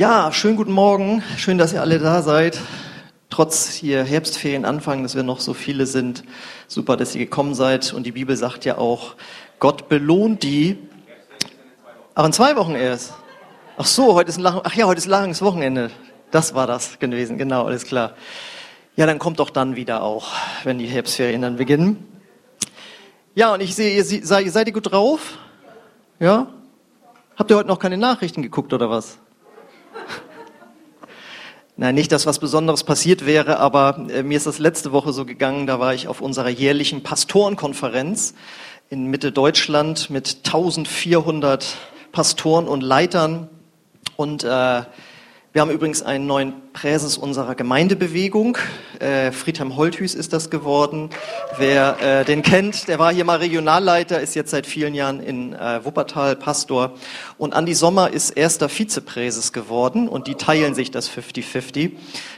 Ja, schönen guten Morgen. Schön, dass ihr alle da seid. Trotz hier Herbstferien anfangen, dass wir noch so viele sind. Super, dass ihr gekommen seid. Und die Bibel sagt ja auch, Gott belohnt die. Ach, in zwei Wochen erst. Ach so, heute ist ein Lang ach ja, heute ist langes Wochenende. Das war das gewesen, genau, alles klar. Ja, dann kommt doch dann wieder auch, wenn die Herbstferien dann beginnen. Ja, und ich sehe, ihr seid, seid ihr gut drauf? Ja? Habt ihr heute noch keine Nachrichten geguckt oder was? Nein, nicht, dass was Besonderes passiert wäre, aber äh, mir ist das letzte Woche so gegangen, da war ich auf unserer jährlichen Pastorenkonferenz in Mitte Deutschland mit 1400 Pastoren und Leitern und äh, wir haben übrigens einen neuen Präses unserer Gemeindebewegung. Äh, Friedhelm Holthüß ist das geworden. Wer äh, den kennt, der war hier mal Regionalleiter, ist jetzt seit vielen Jahren in äh, Wuppertal Pastor. Und Andi Sommer ist erster Vizepräses geworden und die teilen sich das 50-50.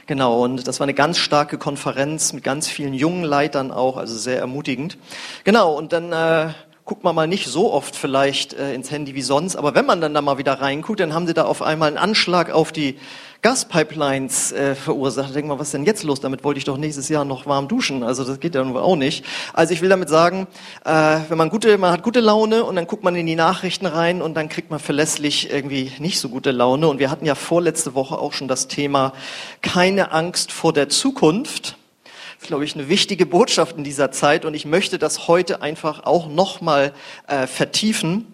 Genau, und das war eine ganz starke Konferenz mit ganz vielen jungen Leitern auch, also sehr ermutigend. Genau, und dann... Äh, guckt man mal nicht so oft vielleicht äh, ins Handy wie sonst, aber wenn man dann da mal wieder reinguckt, dann haben sie da auf einmal einen Anschlag auf die Gaspipelines äh, verursacht. Da denkt man, was ist denn jetzt los? Damit wollte ich doch nächstes Jahr noch warm duschen. Also das geht ja nun auch nicht. Also ich will damit sagen, äh, wenn man gute, man hat gute Laune und dann guckt man in die Nachrichten rein und dann kriegt man verlässlich irgendwie nicht so gute Laune. Und wir hatten ja vorletzte Woche auch schon das Thema keine Angst vor der Zukunft glaube ich, eine wichtige Botschaft in dieser Zeit und ich möchte das heute einfach auch nochmal äh, vertiefen.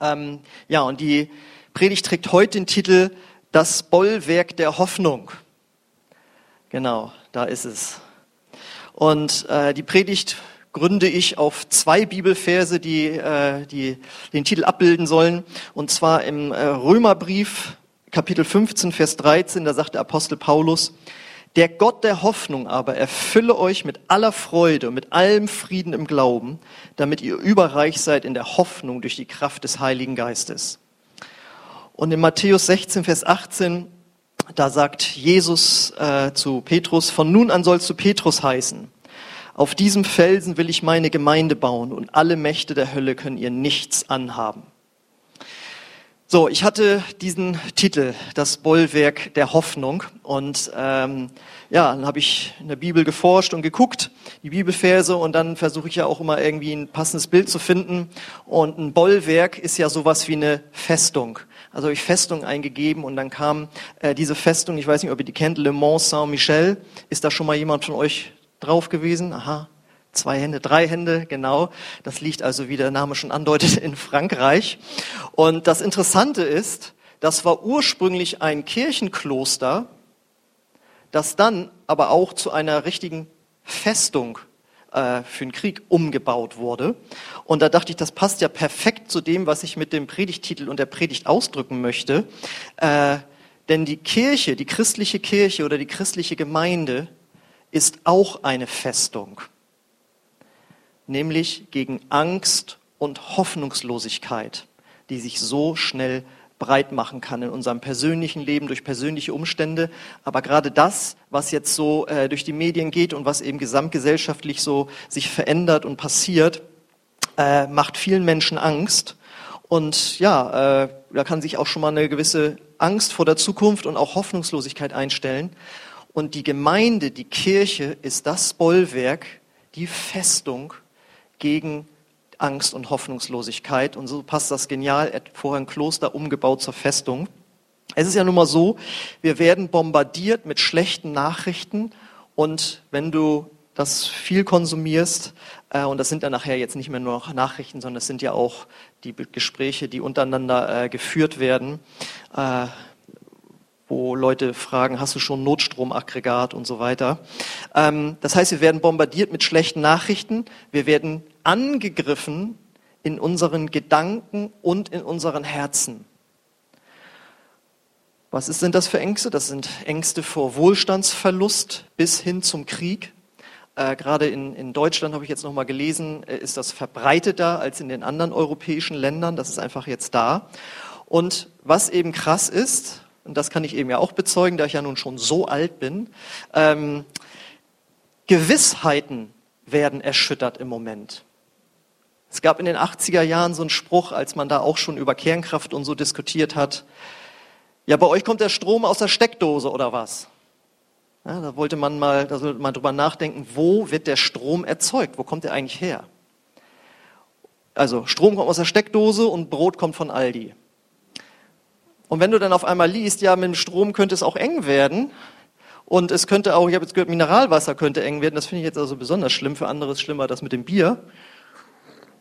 Ähm, ja, und die Predigt trägt heute den Titel Das Bollwerk der Hoffnung. Genau, da ist es. Und äh, die Predigt gründe ich auf zwei Bibelverse, die, äh, die den Titel abbilden sollen. Und zwar im äh, Römerbrief, Kapitel 15, Vers 13, da sagt der Apostel Paulus, der Gott der Hoffnung aber erfülle euch mit aller Freude und mit allem Frieden im Glauben, damit ihr überreich seid in der Hoffnung durch die Kraft des Heiligen Geistes. Und in Matthäus 16, Vers 18, da sagt Jesus äh, zu Petrus, von nun an sollst du Petrus heißen. Auf diesem Felsen will ich meine Gemeinde bauen und alle Mächte der Hölle können ihr nichts anhaben. So, ich hatte diesen Titel, das Bollwerk der Hoffnung. Und ähm, ja, dann habe ich in der Bibel geforscht und geguckt, die Bibelverse, und dann versuche ich ja auch immer irgendwie ein passendes Bild zu finden. Und ein Bollwerk ist ja sowas wie eine Festung. Also habe ich Festung eingegeben und dann kam äh, diese Festung, ich weiß nicht, ob ihr die kennt, Le Mans Saint-Michel. Ist da schon mal jemand von euch drauf gewesen? Aha, Zwei Hände, drei Hände, genau. Das liegt also, wie der Name schon andeutet, in Frankreich. Und das Interessante ist, das war ursprünglich ein Kirchenkloster, das dann aber auch zu einer richtigen Festung äh, für den Krieg umgebaut wurde. Und da dachte ich, das passt ja perfekt zu dem, was ich mit dem Predigtitel und der Predigt ausdrücken möchte. Äh, denn die Kirche, die christliche Kirche oder die christliche Gemeinde ist auch eine Festung nämlich gegen Angst und Hoffnungslosigkeit, die sich so schnell breit machen kann in unserem persönlichen Leben durch persönliche Umstände. Aber gerade das, was jetzt so äh, durch die Medien geht und was eben gesamtgesellschaftlich so sich verändert und passiert, äh, macht vielen Menschen Angst. Und ja, äh, da kann sich auch schon mal eine gewisse Angst vor der Zukunft und auch Hoffnungslosigkeit einstellen. Und die Gemeinde, die Kirche ist das Bollwerk, die Festung, gegen Angst und Hoffnungslosigkeit. Und so passt das genial. Er hat vorher ein Kloster umgebaut zur Festung. Es ist ja nun mal so, wir werden bombardiert mit schlechten Nachrichten. Und wenn du das viel konsumierst, äh, und das sind dann nachher jetzt nicht mehr nur noch Nachrichten, sondern es sind ja auch die Gespräche, die untereinander äh, geführt werden, äh, wo Leute fragen, hast du schon Notstromaggregat und so weiter. Ähm, das heißt, wir werden bombardiert mit schlechten Nachrichten, wir werden angegriffen in unseren Gedanken und in unseren Herzen. Was sind das für Ängste? Das sind Ängste vor Wohlstandsverlust bis hin zum Krieg. Äh, gerade in, in Deutschland habe ich jetzt noch mal gelesen, äh, ist das verbreiteter als in den anderen europäischen Ländern. Das ist einfach jetzt da. Und was eben krass ist, und das kann ich eben ja auch bezeugen, da ich ja nun schon so alt bin, ähm, Gewissheiten werden erschüttert im Moment. Es gab in den 80er Jahren so einen Spruch, als man da auch schon über Kernkraft und so diskutiert hat. Ja, bei euch kommt der Strom aus der Steckdose oder was? Ja, da wollte man mal, da sollte man drüber nachdenken, wo wird der Strom erzeugt? Wo kommt der eigentlich her? Also Strom kommt aus der Steckdose und Brot kommt von Aldi. Und wenn du dann auf einmal liest, ja, mit dem Strom könnte es auch eng werden und es könnte auch, ich habe jetzt gehört, Mineralwasser könnte eng werden, das finde ich jetzt also besonders schlimm, für andere ist schlimmer das mit dem Bier,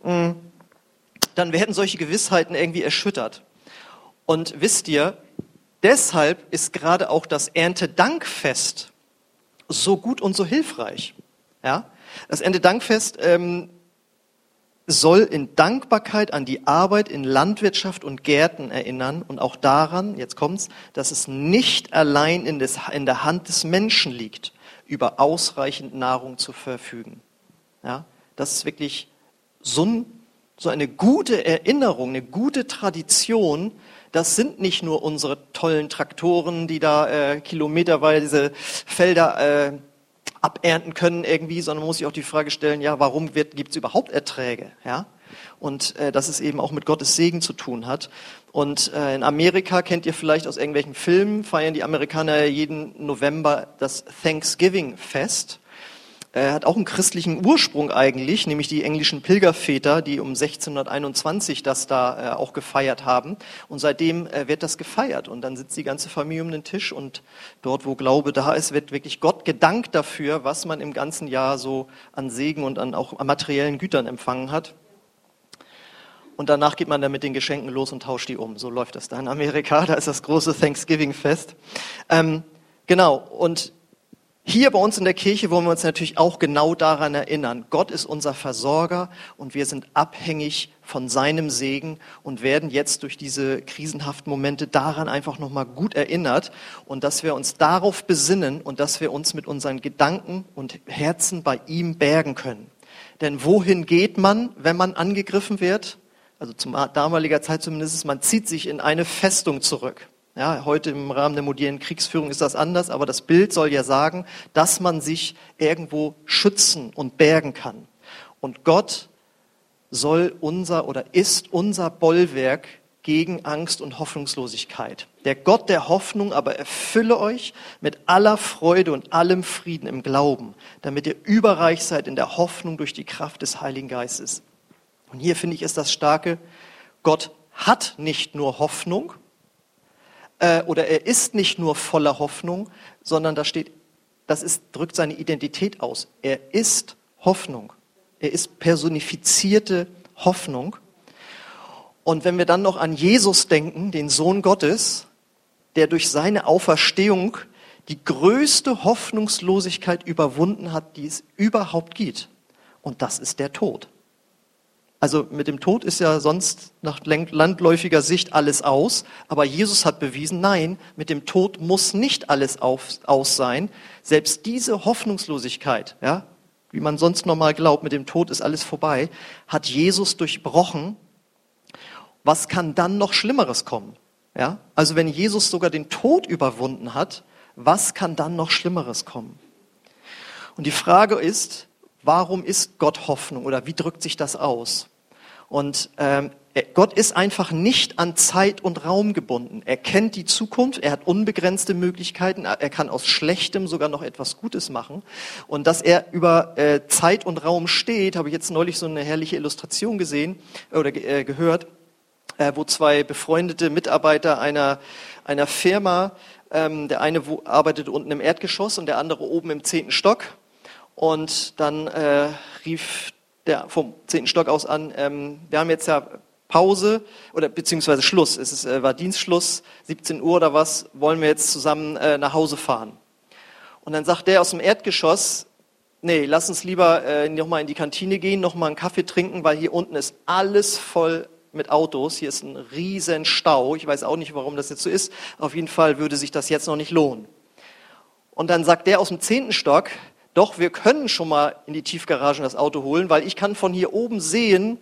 dann werden solche Gewissheiten irgendwie erschüttert. Und wisst ihr, deshalb ist gerade auch das Erntedankfest so gut und so hilfreich. Ja? Das Erntedankfest ähm, soll in Dankbarkeit an die Arbeit in Landwirtschaft und Gärten erinnern und auch daran, jetzt kommt's, dass es nicht allein in, des, in der Hand des Menschen liegt, über ausreichend Nahrung zu verfügen. Ja, das ist wirklich so, ein, so eine gute Erinnerung, eine gute Tradition. Das sind nicht nur unsere tollen Traktoren, die da äh, kilometerweise Felder äh, abernten können irgendwie, sondern man muss sich auch die Frage stellen, ja, warum gibt es überhaupt Erträge? Ja? Und äh, dass es eben auch mit Gottes Segen zu tun hat. Und äh, in Amerika kennt ihr vielleicht aus irgendwelchen Filmen, feiern die Amerikaner jeden November das Thanksgiving Er hat auch einen christlichen Ursprung eigentlich, nämlich die englischen Pilgerväter, die um 1621 das da äh, auch gefeiert haben. Und seitdem äh, wird das gefeiert. Und dann sitzt die ganze Familie um den Tisch und dort, wo Glaube da ist, wird wirklich Gott gedankt dafür, was man im ganzen Jahr so an Segen und an auch an materiellen Gütern empfangen hat. Und danach geht man dann mit den Geschenken los und tauscht die um. So läuft das da in Amerika. Da ist das große Thanksgiving-Fest. Ähm, genau. Und hier bei uns in der Kirche wollen wir uns natürlich auch genau daran erinnern. Gott ist unser Versorger und wir sind abhängig von seinem Segen und werden jetzt durch diese krisenhaften Momente daran einfach nochmal gut erinnert und dass wir uns darauf besinnen und dass wir uns mit unseren Gedanken und Herzen bei ihm bergen können. Denn wohin geht man, wenn man angegriffen wird? Also zum damaliger Zeit zumindest, man zieht sich in eine Festung zurück. Ja, heute im Rahmen der modernen Kriegsführung ist das anders, aber das Bild soll ja sagen, dass man sich irgendwo schützen und bergen kann. Und Gott soll unser oder ist unser Bollwerk gegen Angst und Hoffnungslosigkeit. Der Gott der Hoffnung aber erfülle euch mit aller Freude und allem Frieden im Glauben, damit ihr überreich seid in der Hoffnung durch die Kraft des Heiligen Geistes. Und hier finde ich ist das Starke, Gott hat nicht nur Hoffnung, äh, oder er ist nicht nur voller Hoffnung, sondern da steht, das ist, drückt seine Identität aus. Er ist Hoffnung. Er ist personifizierte Hoffnung. Und wenn wir dann noch an Jesus denken, den Sohn Gottes, der durch seine Auferstehung die größte Hoffnungslosigkeit überwunden hat, die es überhaupt gibt. Und das ist der Tod. Also mit dem Tod ist ja sonst nach landläufiger Sicht alles aus, aber Jesus hat bewiesen, nein, mit dem Tod muss nicht alles auf, aus sein. Selbst diese Hoffnungslosigkeit, ja, wie man sonst normal glaubt, mit dem Tod ist alles vorbei, hat Jesus durchbrochen. Was kann dann noch Schlimmeres kommen? Ja, also wenn Jesus sogar den Tod überwunden hat, was kann dann noch Schlimmeres kommen? Und die Frage ist, warum ist Gott Hoffnung oder wie drückt sich das aus? Und ähm, Gott ist einfach nicht an Zeit und Raum gebunden. Er kennt die Zukunft, er hat unbegrenzte Möglichkeiten, er kann aus Schlechtem sogar noch etwas Gutes machen. Und dass er über äh, Zeit und Raum steht, habe ich jetzt neulich so eine herrliche Illustration gesehen oder äh, gehört, äh, wo zwei befreundete Mitarbeiter einer, einer Firma, ähm, der eine wo, arbeitet unten im Erdgeschoss und der andere oben im zehnten Stock. Und dann äh, rief der vom zehnten Stock aus an, ähm, wir haben jetzt ja Pause oder beziehungsweise Schluss, es ist, äh, war Dienstschluss, 17 Uhr oder was, wollen wir jetzt zusammen äh, nach Hause fahren. Und dann sagt der aus dem Erdgeschoss, nee, lass uns lieber äh, nochmal in die Kantine gehen, nochmal einen Kaffee trinken, weil hier unten ist alles voll mit Autos, hier ist ein riesen Stau, ich weiß auch nicht, warum das jetzt so ist, auf jeden Fall würde sich das jetzt noch nicht lohnen. Und dann sagt der aus dem zehnten Stock, doch wir können schon mal in die Tiefgarage das Auto holen, weil ich kann von hier oben sehen,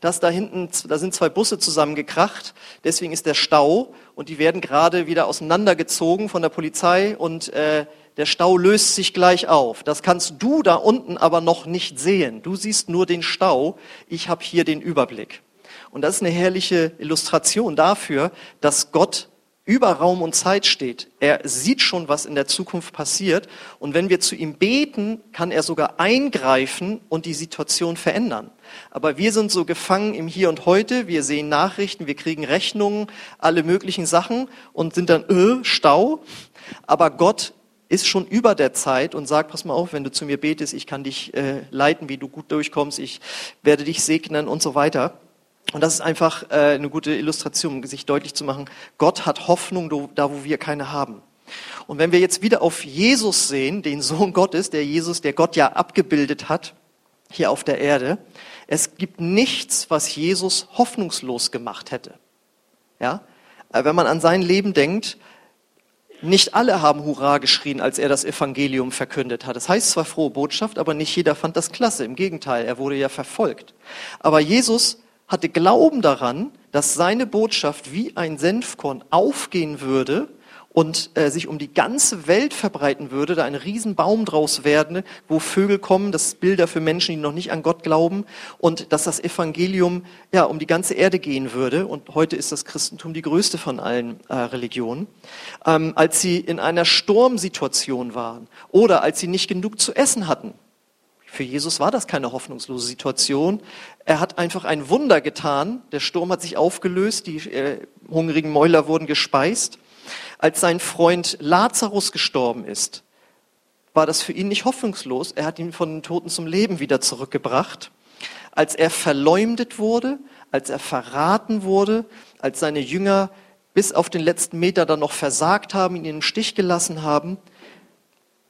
dass da hinten, da sind zwei Busse zusammengekracht, deswegen ist der Stau und die werden gerade wieder auseinandergezogen von der Polizei und äh, der Stau löst sich gleich auf. Das kannst du da unten aber noch nicht sehen. Du siehst nur den Stau, ich habe hier den Überblick. Und das ist eine herrliche Illustration dafür, dass Gott über Raum und Zeit steht. Er sieht schon, was in der Zukunft passiert. Und wenn wir zu ihm beten, kann er sogar eingreifen und die Situation verändern. Aber wir sind so gefangen im Hier und Heute. Wir sehen Nachrichten, wir kriegen Rechnungen, alle möglichen Sachen und sind dann, äh, Stau. Aber Gott ist schon über der Zeit und sagt, pass mal auf, wenn du zu mir betest, ich kann dich äh, leiten, wie du gut durchkommst, ich werde dich segnen und so weiter. Und das ist einfach äh, eine gute Illustration, um sich deutlich zu machen, Gott hat Hoffnung da, wo wir keine haben. Und wenn wir jetzt wieder auf Jesus sehen, den Sohn Gottes, der Jesus, der Gott ja abgebildet hat, hier auf der Erde, es gibt nichts, was Jesus hoffnungslos gemacht hätte. Ja? Äh, wenn man an sein Leben denkt, nicht alle haben Hurra geschrien, als er das Evangelium verkündet hat. Das heißt zwar frohe Botschaft, aber nicht jeder fand das klasse. Im Gegenteil, er wurde ja verfolgt. Aber Jesus hatte Glauben daran, dass seine Botschaft wie ein Senfkorn aufgehen würde und äh, sich um die ganze Welt verbreiten würde, da ein Riesenbaum draus werden, wo Vögel kommen, das Bilder für Menschen, die noch nicht an Gott glauben, und dass das Evangelium ja um die ganze Erde gehen würde. Und heute ist das Christentum die größte von allen äh, Religionen. Ähm, als sie in einer Sturmsituation waren oder als sie nicht genug zu essen hatten, für Jesus war das keine hoffnungslose Situation. Er hat einfach ein Wunder getan. Der Sturm hat sich aufgelöst, die äh, hungrigen Mäuler wurden gespeist. Als sein Freund Lazarus gestorben ist, war das für ihn nicht hoffnungslos. Er hat ihn von den Toten zum Leben wieder zurückgebracht. Als er verleumdet wurde, als er verraten wurde, als seine Jünger bis auf den letzten Meter dann noch versagt haben, ihn im Stich gelassen haben,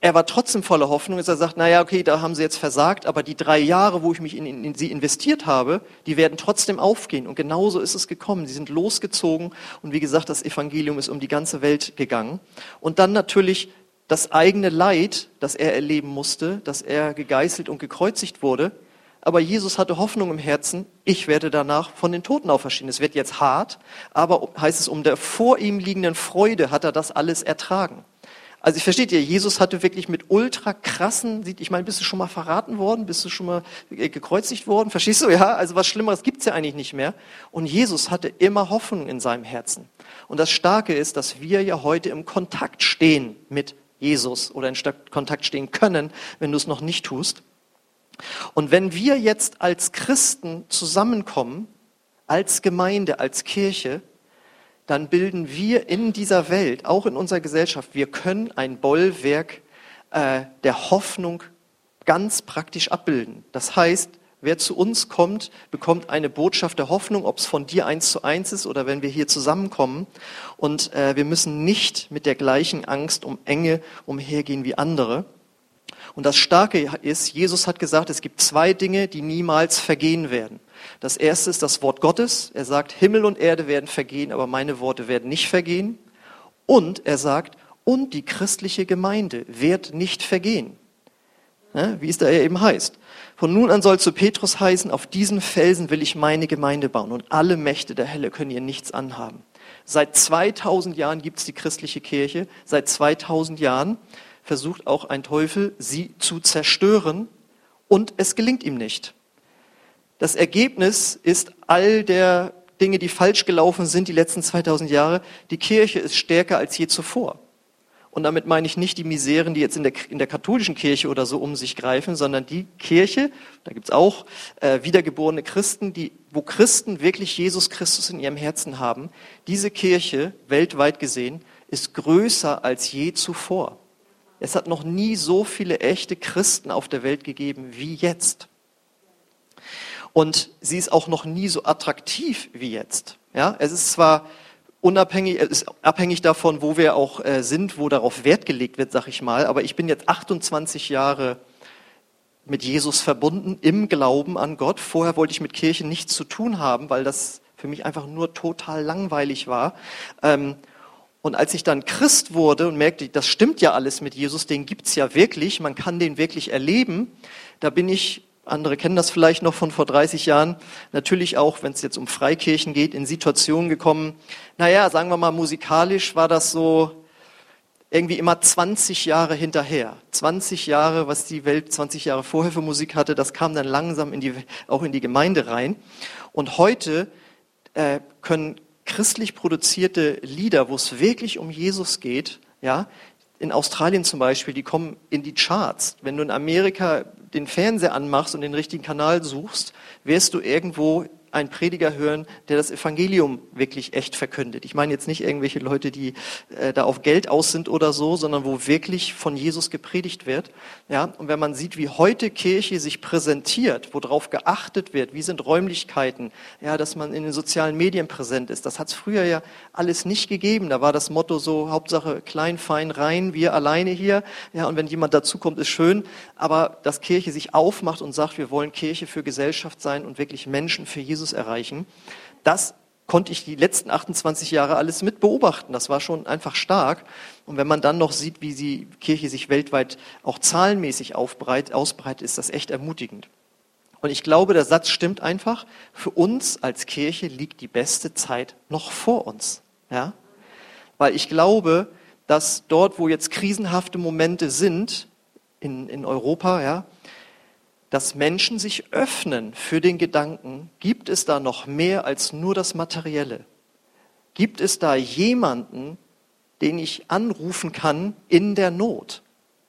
er war trotzdem voller Hoffnung, dass er sagt, naja, okay, da haben sie jetzt versagt, aber die drei Jahre, wo ich mich in, in, in, sie investiert habe, die werden trotzdem aufgehen. Und genauso ist es gekommen. Sie sind losgezogen und wie gesagt, das Evangelium ist um die ganze Welt gegangen. Und dann natürlich das eigene Leid, das er erleben musste, dass er gegeißelt und gekreuzigt wurde. Aber Jesus hatte Hoffnung im Herzen, ich werde danach von den Toten auferstehen. Es wird jetzt hart, aber heißt es, um der vor ihm liegenden Freude hat er das alles ertragen. Also ich versteht ihr, Jesus hatte wirklich mit ultra krassen, ich meine, bist du schon mal verraten worden? Bist du schon mal äh, gekreuzigt worden? Verstehst du? Ja, also was Schlimmeres gibt's ja eigentlich nicht mehr. Und Jesus hatte immer Hoffnung in seinem Herzen. Und das Starke ist, dass wir ja heute im Kontakt stehen mit Jesus oder in Kontakt stehen können, wenn du es noch nicht tust. Und wenn wir jetzt als Christen zusammenkommen, als Gemeinde, als Kirche, dann bilden wir in dieser Welt, auch in unserer Gesellschaft, wir können ein Bollwerk äh, der Hoffnung ganz praktisch abbilden. Das heißt, wer zu uns kommt, bekommt eine Botschaft der Hoffnung, ob es von dir eins zu eins ist oder wenn wir hier zusammenkommen. Und äh, wir müssen nicht mit der gleichen Angst um Enge umhergehen wie andere. Und das Starke ist, Jesus hat gesagt, es gibt zwei Dinge, die niemals vergehen werden. Das erste ist das Wort Gottes. Er sagt, Himmel und Erde werden vergehen, aber meine Worte werden nicht vergehen. Und er sagt, und die christliche Gemeinde wird nicht vergehen. wie es da eben heißt. Von nun an soll zu Petrus heißen, auf diesen Felsen will ich meine Gemeinde bauen und alle Mächte der Hölle können ihr nichts anhaben. Seit 2000 Jahren gibt es die christliche Kirche. Seit 2000 Jahren versucht auch ein Teufel, sie zu zerstören und es gelingt ihm nicht. Das Ergebnis ist all der Dinge, die falsch gelaufen sind die letzten 2000 Jahre. Die Kirche ist stärker als je zuvor. Und damit meine ich nicht die Miseren, die jetzt in der, in der katholischen Kirche oder so um sich greifen, sondern die Kirche, da gibt's auch äh, wiedergeborene Christen, die, wo Christen wirklich Jesus Christus in ihrem Herzen haben. Diese Kirche, weltweit gesehen, ist größer als je zuvor. Es hat noch nie so viele echte Christen auf der Welt gegeben wie jetzt. Und sie ist auch noch nie so attraktiv wie jetzt. Ja, es ist zwar unabhängig, es ist abhängig davon, wo wir auch äh, sind, wo darauf Wert gelegt wird, sag ich mal. Aber ich bin jetzt 28 Jahre mit Jesus verbunden im Glauben an Gott. Vorher wollte ich mit Kirche nichts zu tun haben, weil das für mich einfach nur total langweilig war. Ähm, und als ich dann Christ wurde und merkte, das stimmt ja alles mit Jesus, den gibt's ja wirklich, man kann den wirklich erleben, da bin ich andere kennen das vielleicht noch von vor 30 Jahren, natürlich auch, wenn es jetzt um Freikirchen geht, in Situationen gekommen, naja, sagen wir mal, musikalisch war das so irgendwie immer 20 Jahre hinterher. 20 Jahre, was die Welt 20 Jahre vorher für Musik hatte, das kam dann langsam in die, auch in die Gemeinde rein. Und heute äh, können christlich produzierte Lieder, wo es wirklich um Jesus geht, ja, in Australien zum Beispiel, die kommen in die Charts. Wenn du in Amerika den Fernseher anmachst und den richtigen Kanal suchst, wirst du irgendwo einen Prediger hören, der das Evangelium wirklich echt verkündet. Ich meine jetzt nicht irgendwelche Leute, die äh, da auf Geld aus sind oder so, sondern wo wirklich von Jesus gepredigt wird. Ja, und wenn man sieht, wie heute Kirche sich präsentiert, worauf geachtet wird, wie sind Räumlichkeiten, ja, dass man in den sozialen Medien präsent ist, das hat es früher ja alles nicht gegeben. Da war das Motto so Hauptsache klein, fein, rein, wir alleine hier. Ja, und wenn jemand dazukommt, ist schön. Aber dass Kirche sich aufmacht und sagt, wir wollen Kirche für Gesellschaft sein und wirklich Menschen für Jesus Jesus erreichen. Das konnte ich die letzten 28 Jahre alles mit beobachten. Das war schon einfach stark. Und wenn man dann noch sieht, wie die Kirche sich weltweit auch zahlenmäßig ausbreitet, ist das echt ermutigend. Und ich glaube, der Satz stimmt einfach. Für uns als Kirche liegt die beste Zeit noch vor uns. Ja? Weil ich glaube, dass dort, wo jetzt krisenhafte Momente sind, in, in Europa, ja, dass Menschen sich öffnen für den Gedanken, gibt es da noch mehr als nur das Materielle? Gibt es da jemanden, den ich anrufen kann in der Not?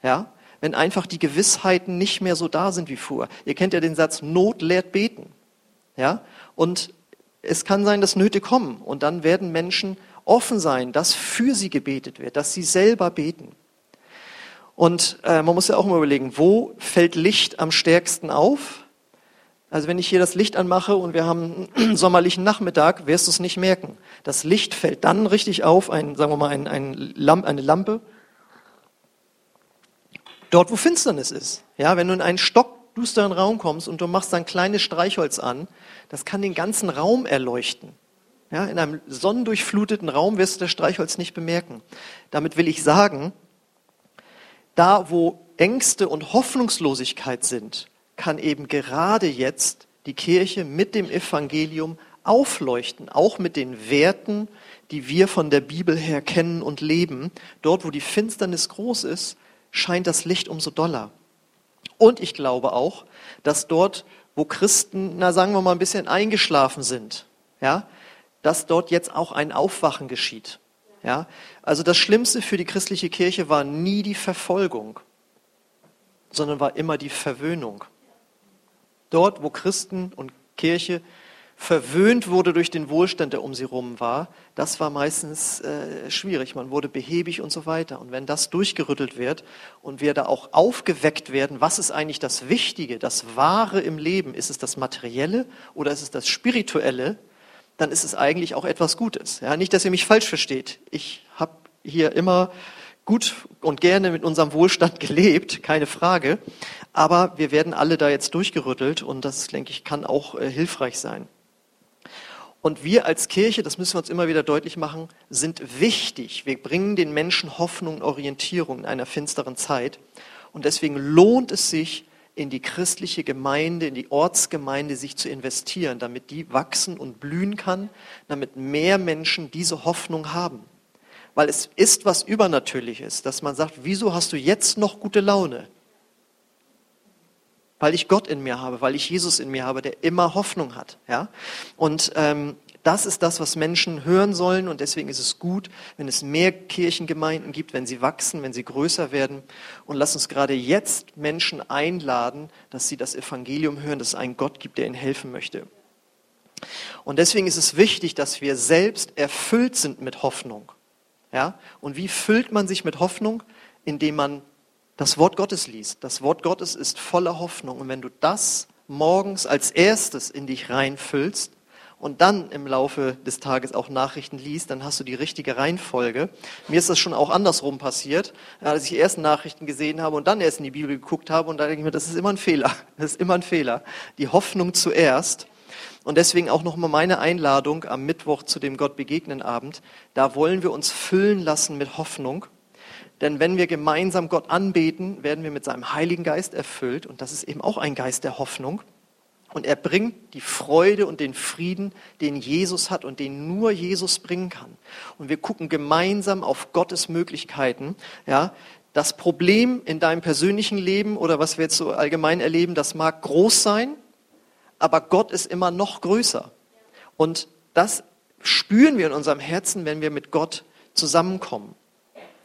Ja? Wenn einfach die Gewissheiten nicht mehr so da sind wie vorher. Ihr kennt ja den Satz, Not lehrt beten. Ja? Und es kann sein, dass Nöte kommen und dann werden Menschen offen sein, dass für sie gebetet wird, dass sie selber beten. Und äh, man muss ja auch mal überlegen, wo fällt Licht am stärksten auf? Also wenn ich hier das Licht anmache und wir haben einen sommerlichen Nachmittag, wirst du es nicht merken. Das Licht fällt dann richtig auf, ein, sagen wir mal ein, ein Lamp, eine Lampe, dort wo Finsternis ist. Ja, wenn du in einen stockdusteren Raum kommst und du machst ein kleines Streichholz an, das kann den ganzen Raum erleuchten. Ja, in einem sonnendurchfluteten Raum wirst du das Streichholz nicht bemerken. Damit will ich sagen, da, wo Ängste und Hoffnungslosigkeit sind, kann eben gerade jetzt die Kirche mit dem Evangelium aufleuchten, auch mit den Werten, die wir von der Bibel her kennen und leben. Dort, wo die Finsternis groß ist, scheint das Licht umso doller. Und ich glaube auch, dass dort, wo Christen, na sagen wir mal, ein bisschen eingeschlafen sind, ja, dass dort jetzt auch ein Aufwachen geschieht. Ja? Also das Schlimmste für die christliche Kirche war nie die Verfolgung, sondern war immer die Verwöhnung. Dort, wo Christen und Kirche verwöhnt wurde durch den Wohlstand, der um sie rum war, das war meistens äh, schwierig. Man wurde behäbig und so weiter. Und wenn das durchgerüttelt wird und wir da auch aufgeweckt werden, was ist eigentlich das Wichtige, das Wahre im Leben? Ist es das Materielle oder ist es das Spirituelle? Dann ist es eigentlich auch etwas Gutes. Ja, nicht, dass ihr mich falsch versteht. Ich habe hier immer gut und gerne mit unserem Wohlstand gelebt, keine Frage. Aber wir werden alle da jetzt durchgerüttelt und das, denke ich, kann auch äh, hilfreich sein. Und wir als Kirche, das müssen wir uns immer wieder deutlich machen, sind wichtig. Wir bringen den Menschen Hoffnung und Orientierung in einer finsteren Zeit. Und deswegen lohnt es sich, in die christliche Gemeinde, in die Ortsgemeinde sich zu investieren, damit die wachsen und blühen kann, damit mehr Menschen diese Hoffnung haben. Weil es ist was Übernatürliches, dass man sagt, wieso hast du jetzt noch gute Laune? Weil ich Gott in mir habe, weil ich Jesus in mir habe, der immer Hoffnung hat. Ja? Und ähm, das ist das, was Menschen hören sollen und deswegen ist es gut, wenn es mehr Kirchengemeinden gibt, wenn sie wachsen, wenn sie größer werden. Und lass uns gerade jetzt Menschen einladen, dass sie das Evangelium hören, dass es einen Gott gibt, der ihnen helfen möchte. Und deswegen ist es wichtig, dass wir selbst erfüllt sind mit Hoffnung. Ja? Und wie füllt man sich mit Hoffnung? Indem man das Wort Gottes liest. Das Wort Gottes ist voller Hoffnung. Und wenn du das morgens als erstes in dich reinfüllst, und dann im Laufe des Tages auch Nachrichten liest, dann hast du die richtige Reihenfolge. Mir ist das schon auch andersrum passiert, als ich erst Nachrichten gesehen habe und dann erst in die Bibel geguckt habe und da denke ich mir, das ist immer ein Fehler. Das ist immer ein Fehler. Die Hoffnung zuerst. Und deswegen auch nochmal meine Einladung am Mittwoch zu dem Gott begegnen Abend. Da wollen wir uns füllen lassen mit Hoffnung. Denn wenn wir gemeinsam Gott anbeten, werden wir mit seinem Heiligen Geist erfüllt. Und das ist eben auch ein Geist der Hoffnung. Und er bringt die Freude und den Frieden, den Jesus hat und den nur Jesus bringen kann. Und wir gucken gemeinsam auf Gottes Möglichkeiten. Ja, das Problem in deinem persönlichen Leben oder was wir jetzt so allgemein erleben, das mag groß sein, aber Gott ist immer noch größer. Und das spüren wir in unserem Herzen, wenn wir mit Gott zusammenkommen.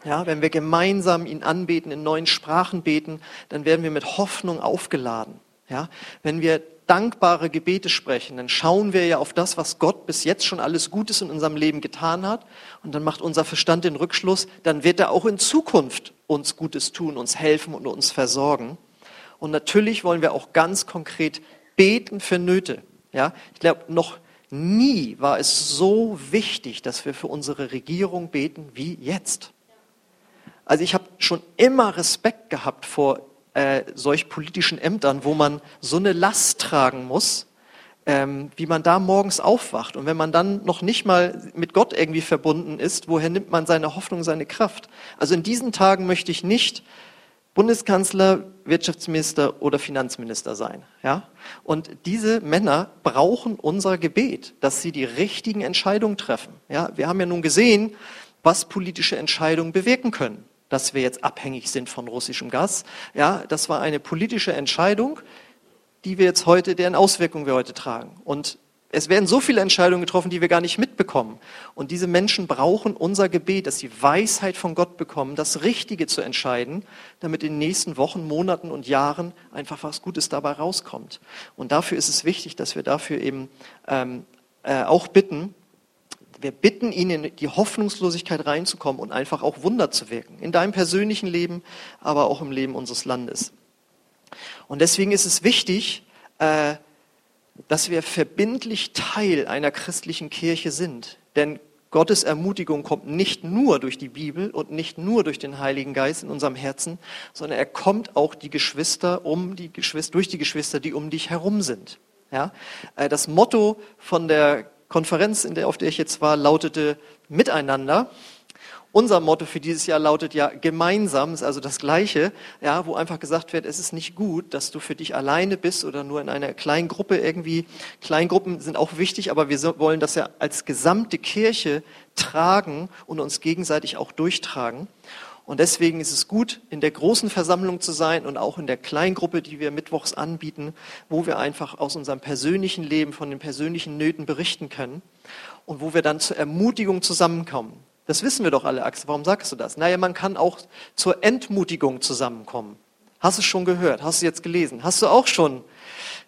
Ja, wenn wir gemeinsam ihn anbeten, in neuen Sprachen beten, dann werden wir mit Hoffnung aufgeladen. Ja, wenn wir dankbare Gebete sprechen, dann schauen wir ja auf das, was Gott bis jetzt schon alles Gutes in unserem Leben getan hat. Und dann macht unser Verstand den Rückschluss, dann wird er auch in Zukunft uns Gutes tun, uns helfen und uns versorgen. Und natürlich wollen wir auch ganz konkret beten für Nöte. Ja, ich glaube, noch nie war es so wichtig, dass wir für unsere Regierung beten wie jetzt. Also ich habe schon immer Respekt gehabt vor äh, solch politischen Ämtern, wo man so eine Last tragen muss, ähm, wie man da morgens aufwacht. Und wenn man dann noch nicht mal mit Gott irgendwie verbunden ist, woher nimmt man seine Hoffnung, seine Kraft? Also in diesen Tagen möchte ich nicht Bundeskanzler, Wirtschaftsminister oder Finanzminister sein. Ja? Und diese Männer brauchen unser Gebet, dass sie die richtigen Entscheidungen treffen. Ja? Wir haben ja nun gesehen, was politische Entscheidungen bewirken können. Dass wir jetzt abhängig sind von russischem Gas. Ja, das war eine politische Entscheidung, die wir jetzt heute, deren Auswirkungen wir heute tragen. Und es werden so viele Entscheidungen getroffen, die wir gar nicht mitbekommen. Und diese Menschen brauchen unser Gebet, dass sie Weisheit von Gott bekommen, das Richtige zu entscheiden, damit in den nächsten Wochen, Monaten und Jahren einfach was Gutes dabei rauskommt. Und dafür ist es wichtig, dass wir dafür eben ähm, äh, auch bitten. Wir bitten ihn, in die Hoffnungslosigkeit reinzukommen und einfach auch Wunder zu wirken. In deinem persönlichen Leben, aber auch im Leben unseres Landes. Und deswegen ist es wichtig, äh, dass wir verbindlich Teil einer christlichen Kirche sind. Denn Gottes Ermutigung kommt nicht nur durch die Bibel und nicht nur durch den Heiligen Geist in unserem Herzen, sondern er kommt auch die Geschwister um die Geschwister, durch die Geschwister, die um dich herum sind. Ja? Äh, das Motto von der Konferenz, in der, auf der ich jetzt war, lautete Miteinander. Unser Motto für dieses Jahr lautet ja gemeinsam, ist also das Gleiche, ja, wo einfach gesagt wird, es ist nicht gut, dass du für dich alleine bist oder nur in einer kleinen Gruppe irgendwie. Kleingruppen sind auch wichtig, aber wir wollen das ja als gesamte Kirche tragen und uns gegenseitig auch durchtragen. Und deswegen ist es gut, in der großen Versammlung zu sein und auch in der Kleingruppe, die wir mittwochs anbieten, wo wir einfach aus unserem persönlichen Leben, von den persönlichen Nöten berichten können und wo wir dann zur Ermutigung zusammenkommen. Das wissen wir doch alle, Axel. Warum sagst du das? Naja, man kann auch zur Entmutigung zusammenkommen. Hast du schon gehört? Hast du jetzt gelesen? Hast du auch schon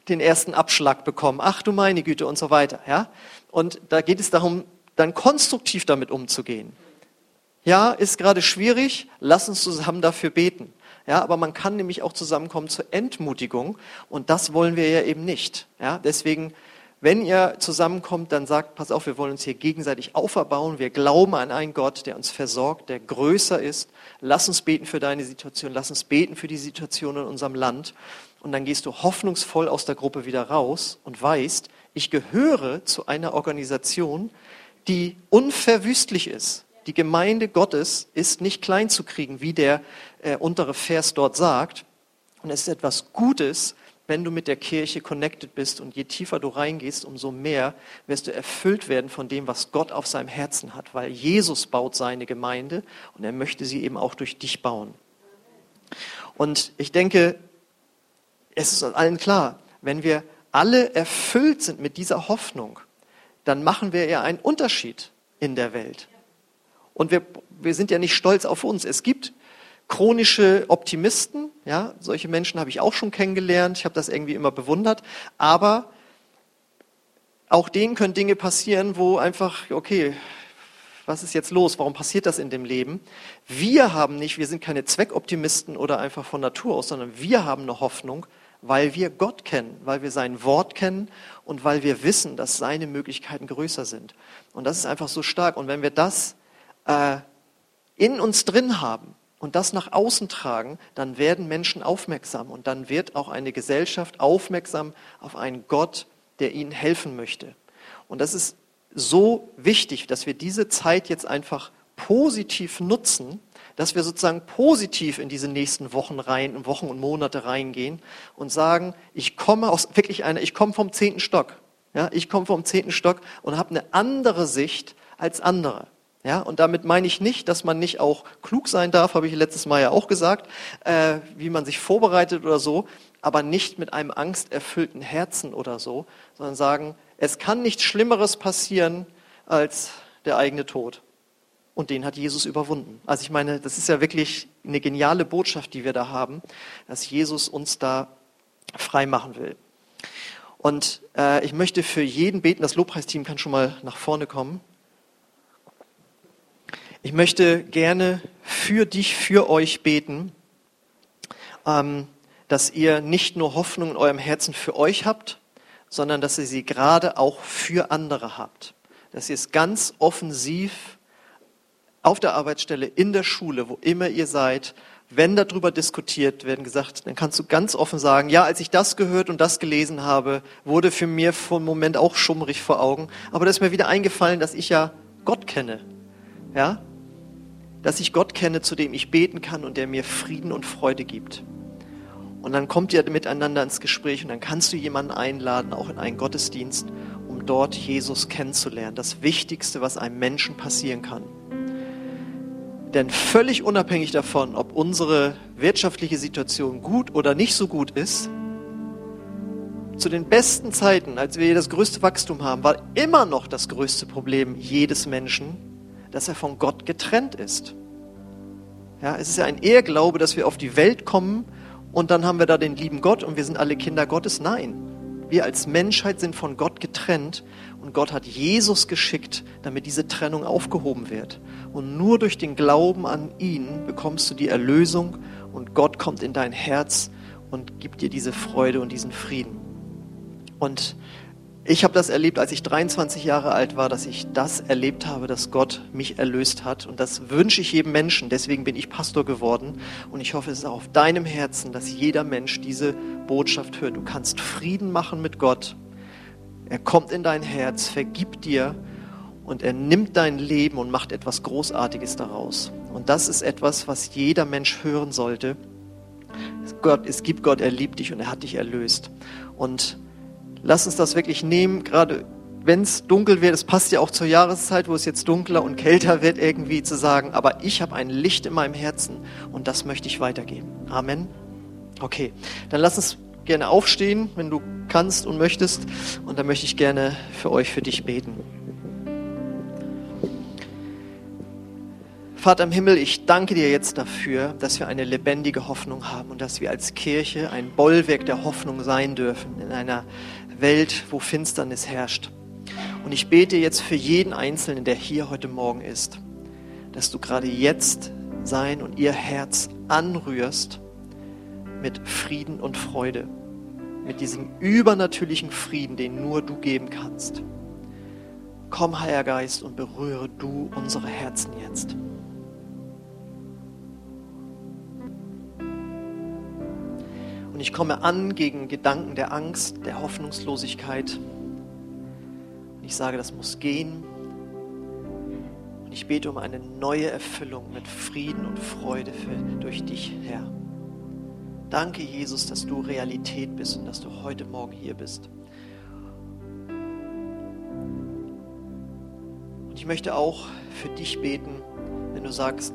den ersten Abschlag bekommen? Ach du meine Güte und so weiter. Ja? Und da geht es darum, dann konstruktiv damit umzugehen. Ja, ist gerade schwierig. Lass uns zusammen dafür beten. Ja, aber man kann nämlich auch zusammenkommen zur Entmutigung und das wollen wir ja eben nicht. Ja, deswegen wenn ihr zusammenkommt, dann sagt, pass auf, wir wollen uns hier gegenseitig auferbauen. Wir glauben an einen Gott, der uns versorgt, der größer ist. Lass uns beten für deine Situation. Lass uns beten für die Situation in unserem Land. Und dann gehst du hoffnungsvoll aus der Gruppe wieder raus und weißt, ich gehöre zu einer Organisation, die unverwüstlich ist. Die Gemeinde Gottes ist nicht klein zu kriegen, wie der äh, untere Vers dort sagt. Und es ist etwas Gutes, wenn du mit der Kirche connected bist und je tiefer du reingehst, umso mehr wirst du erfüllt werden von dem, was Gott auf seinem Herzen hat, weil Jesus baut seine Gemeinde und er möchte sie eben auch durch dich bauen. Und ich denke, es ist allen klar, wenn wir alle erfüllt sind mit dieser Hoffnung, dann machen wir ja einen Unterschied in der Welt. Und wir, wir sind ja nicht stolz auf uns. Es gibt chronische Optimisten, ja, solche Menschen habe ich auch schon kennengelernt, ich habe das irgendwie immer bewundert, aber auch denen können Dinge passieren, wo einfach, okay, was ist jetzt los? Warum passiert das in dem Leben? Wir haben nicht, wir sind keine Zweckoptimisten oder einfach von Natur aus, sondern wir haben eine Hoffnung, weil wir Gott kennen, weil wir sein Wort kennen und weil wir wissen, dass seine Möglichkeiten größer sind. Und das ist einfach so stark. Und wenn wir das äh, in uns drin haben, und das nach außen tragen, dann werden Menschen aufmerksam und dann wird auch eine Gesellschaft aufmerksam auf einen Gott, der ihnen helfen möchte. Und das ist so wichtig, dass wir diese Zeit jetzt einfach positiv nutzen, dass wir sozusagen positiv in diese nächsten Wochen rein, Wochen und Monate reingehen und sagen, ich komme aus wirklich einer, ich komme vom zehnten Stock. Ja, ich komme vom zehnten Stock und habe eine andere Sicht als andere. Ja, und damit meine ich nicht, dass man nicht auch klug sein darf, habe ich letztes Mal ja auch gesagt, äh, wie man sich vorbereitet oder so, aber nicht mit einem angsterfüllten Herzen oder so, sondern sagen, es kann nichts Schlimmeres passieren, als der eigene Tod. Und den hat Jesus überwunden. Also ich meine, das ist ja wirklich eine geniale Botschaft, die wir da haben, dass Jesus uns da frei machen will. Und äh, ich möchte für jeden beten, das Lobpreisteam kann schon mal nach vorne kommen. Ich möchte gerne für dich, für euch beten, ähm, dass ihr nicht nur Hoffnung in eurem Herzen für euch habt, sondern dass ihr sie gerade auch für andere habt. Dass ihr es ganz offensiv auf der Arbeitsstelle, in der Schule, wo immer ihr seid, wenn darüber diskutiert werden gesagt, dann kannst du ganz offen sagen, ja, als ich das gehört und das gelesen habe, wurde für mir vor einem Moment auch schummrig vor Augen. Aber da ist mir wieder eingefallen, dass ich ja Gott kenne. Ja? Dass ich Gott kenne, zu dem ich beten kann und der mir Frieden und Freude gibt. Und dann kommt ihr miteinander ins Gespräch und dann kannst du jemanden einladen, auch in einen Gottesdienst, um dort Jesus kennenzulernen. Das Wichtigste, was einem Menschen passieren kann. Denn völlig unabhängig davon, ob unsere wirtschaftliche Situation gut oder nicht so gut ist, zu den besten Zeiten, als wir das größte Wachstum haben, war immer noch das größte Problem jedes Menschen, dass er von Gott getrennt ist. Ja, es ist ja ein Ehrglaube, dass wir auf die Welt kommen und dann haben wir da den lieben Gott und wir sind alle Kinder Gottes. Nein, wir als Menschheit sind von Gott getrennt und Gott hat Jesus geschickt, damit diese Trennung aufgehoben wird. Und nur durch den Glauben an ihn bekommst du die Erlösung und Gott kommt in dein Herz und gibt dir diese Freude und diesen Frieden. Und ich habe das erlebt, als ich 23 Jahre alt war, dass ich das erlebt habe, dass Gott mich erlöst hat. Und das wünsche ich jedem Menschen. Deswegen bin ich Pastor geworden. Und ich hoffe, es ist auch auf deinem Herzen, dass jeder Mensch diese Botschaft hört. Du kannst Frieden machen mit Gott. Er kommt in dein Herz, vergibt dir und er nimmt dein Leben und macht etwas Großartiges daraus. Und das ist etwas, was jeder Mensch hören sollte. Gott, es gibt Gott, er liebt dich und er hat dich erlöst. Und lass uns das wirklich nehmen, gerade wenn es dunkel wird, es passt ja auch zur Jahreszeit, wo es jetzt dunkler und kälter wird, irgendwie zu sagen, aber ich habe ein Licht in meinem Herzen und das möchte ich weitergeben. Amen. Okay, dann lass uns gerne aufstehen, wenn du kannst und möchtest. Und dann möchte ich gerne für euch, für dich beten. Vater im Himmel, ich danke dir jetzt dafür, dass wir eine lebendige Hoffnung haben und dass wir als Kirche ein Bollwerk der Hoffnung sein dürfen in einer Welt, wo Finsternis herrscht. Und ich bete jetzt für jeden Einzelnen, der hier heute Morgen ist, dass du gerade jetzt sein und ihr Herz anrührst mit Frieden und Freude, mit diesem übernatürlichen Frieden, den nur du geben kannst. Komm, Heiliger Geist, und berühre du unsere Herzen jetzt. Und ich komme an gegen Gedanken der Angst, der Hoffnungslosigkeit. Und ich sage, das muss gehen. Und ich bete um eine neue Erfüllung mit Frieden und Freude für, durch dich, Herr. Danke, Jesus, dass du Realität bist und dass du heute Morgen hier bist. Und ich möchte auch für dich beten, wenn du sagst,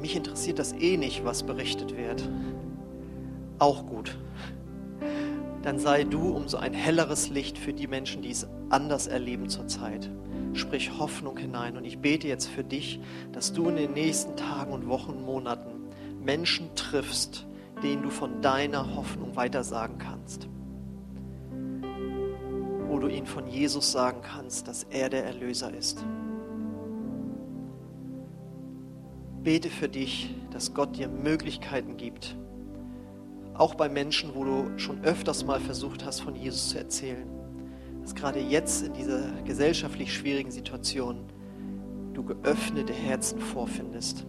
mich interessiert das eh nicht, was berichtet wird auch gut. Dann sei du umso ein helleres Licht für die Menschen, die es anders erleben zurzeit. Sprich Hoffnung hinein. Und ich bete jetzt für dich, dass du in den nächsten Tagen und Wochen Monaten Menschen triffst, denen du von deiner Hoffnung weitersagen kannst. Wo du ihnen von Jesus sagen kannst, dass er der Erlöser ist. Bete für dich, dass Gott dir Möglichkeiten gibt, auch bei Menschen, wo du schon öfters mal versucht hast, von Jesus zu erzählen. Dass gerade jetzt in dieser gesellschaftlich schwierigen Situation du geöffnete Herzen vorfindest.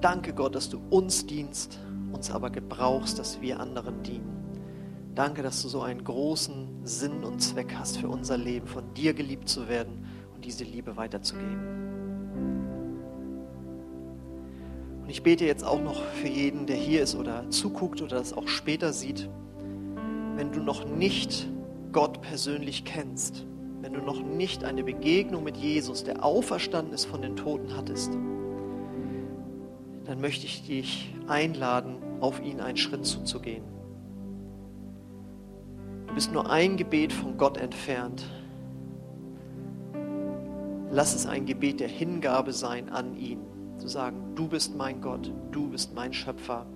Danke Gott, dass du uns dienst, uns aber gebrauchst, dass wir anderen dienen. Danke, dass du so einen großen Sinn und Zweck hast für unser Leben, von dir geliebt zu werden und diese Liebe weiterzugeben. Und ich bete jetzt auch noch für jeden, der hier ist oder zuguckt oder das auch später sieht. Wenn du noch nicht Gott persönlich kennst, wenn du noch nicht eine Begegnung mit Jesus, der auferstanden ist von den Toten, hattest, dann möchte ich dich einladen, auf ihn einen Schritt zuzugehen. Du bist nur ein Gebet von Gott entfernt. Lass es ein Gebet der Hingabe sein an ihn. Zu sagen, du bist mein Gott, du bist mein Schöpfer.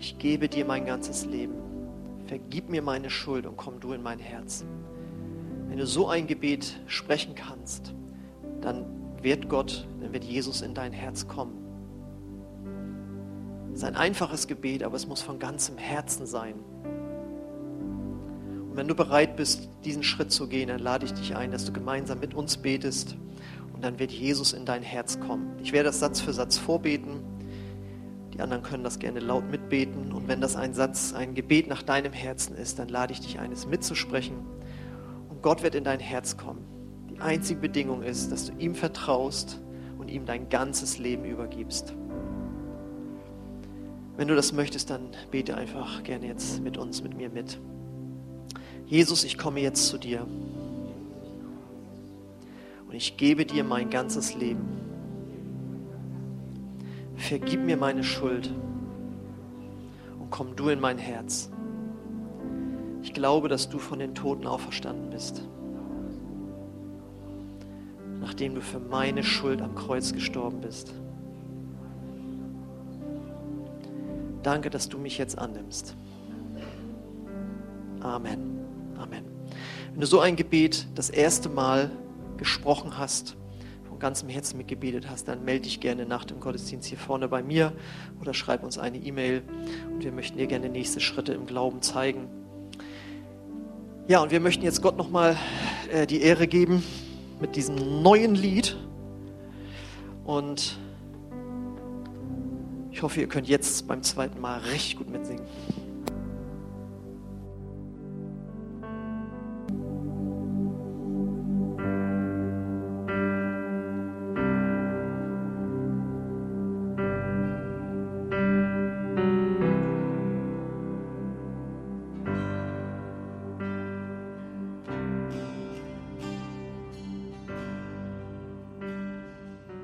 Ich gebe dir mein ganzes Leben. Vergib mir meine Schuld und komm du in mein Herz. Wenn du so ein Gebet sprechen kannst, dann wird Gott, dann wird Jesus in dein Herz kommen. Es ist ein einfaches Gebet, aber es muss von ganzem Herzen sein. Und wenn du bereit bist, diesen Schritt zu gehen, dann lade ich dich ein, dass du gemeinsam mit uns betest und dann wird Jesus in dein Herz kommen. Ich werde das Satz für Satz vorbeten. Die anderen können das gerne laut mitbeten. Und wenn das ein Satz, ein Gebet nach deinem Herzen ist, dann lade ich dich ein, es mitzusprechen. Und Gott wird in dein Herz kommen. Die einzige Bedingung ist, dass du ihm vertraust und ihm dein ganzes Leben übergibst. Wenn du das möchtest, dann bete einfach gerne jetzt mit uns, mit mir mit. Jesus, ich komme jetzt zu dir und ich gebe dir mein ganzes Leben. Vergib mir meine Schuld und komm du in mein Herz. Ich glaube, dass du von den Toten auferstanden bist, nachdem du für meine Schuld am Kreuz gestorben bist. Danke, dass du mich jetzt annimmst. Amen. Amen. Wenn du so ein Gebet das erste Mal gesprochen hast, von ganzem Herzen mitgebetet hast, dann melde dich gerne nach dem Gottesdienst hier vorne bei mir oder schreib uns eine E-Mail und wir möchten dir gerne nächste Schritte im Glauben zeigen. Ja, und wir möchten jetzt Gott nochmal äh, die Ehre geben mit diesem neuen Lied. Und ich hoffe, ihr könnt jetzt beim zweiten Mal recht gut mitsingen.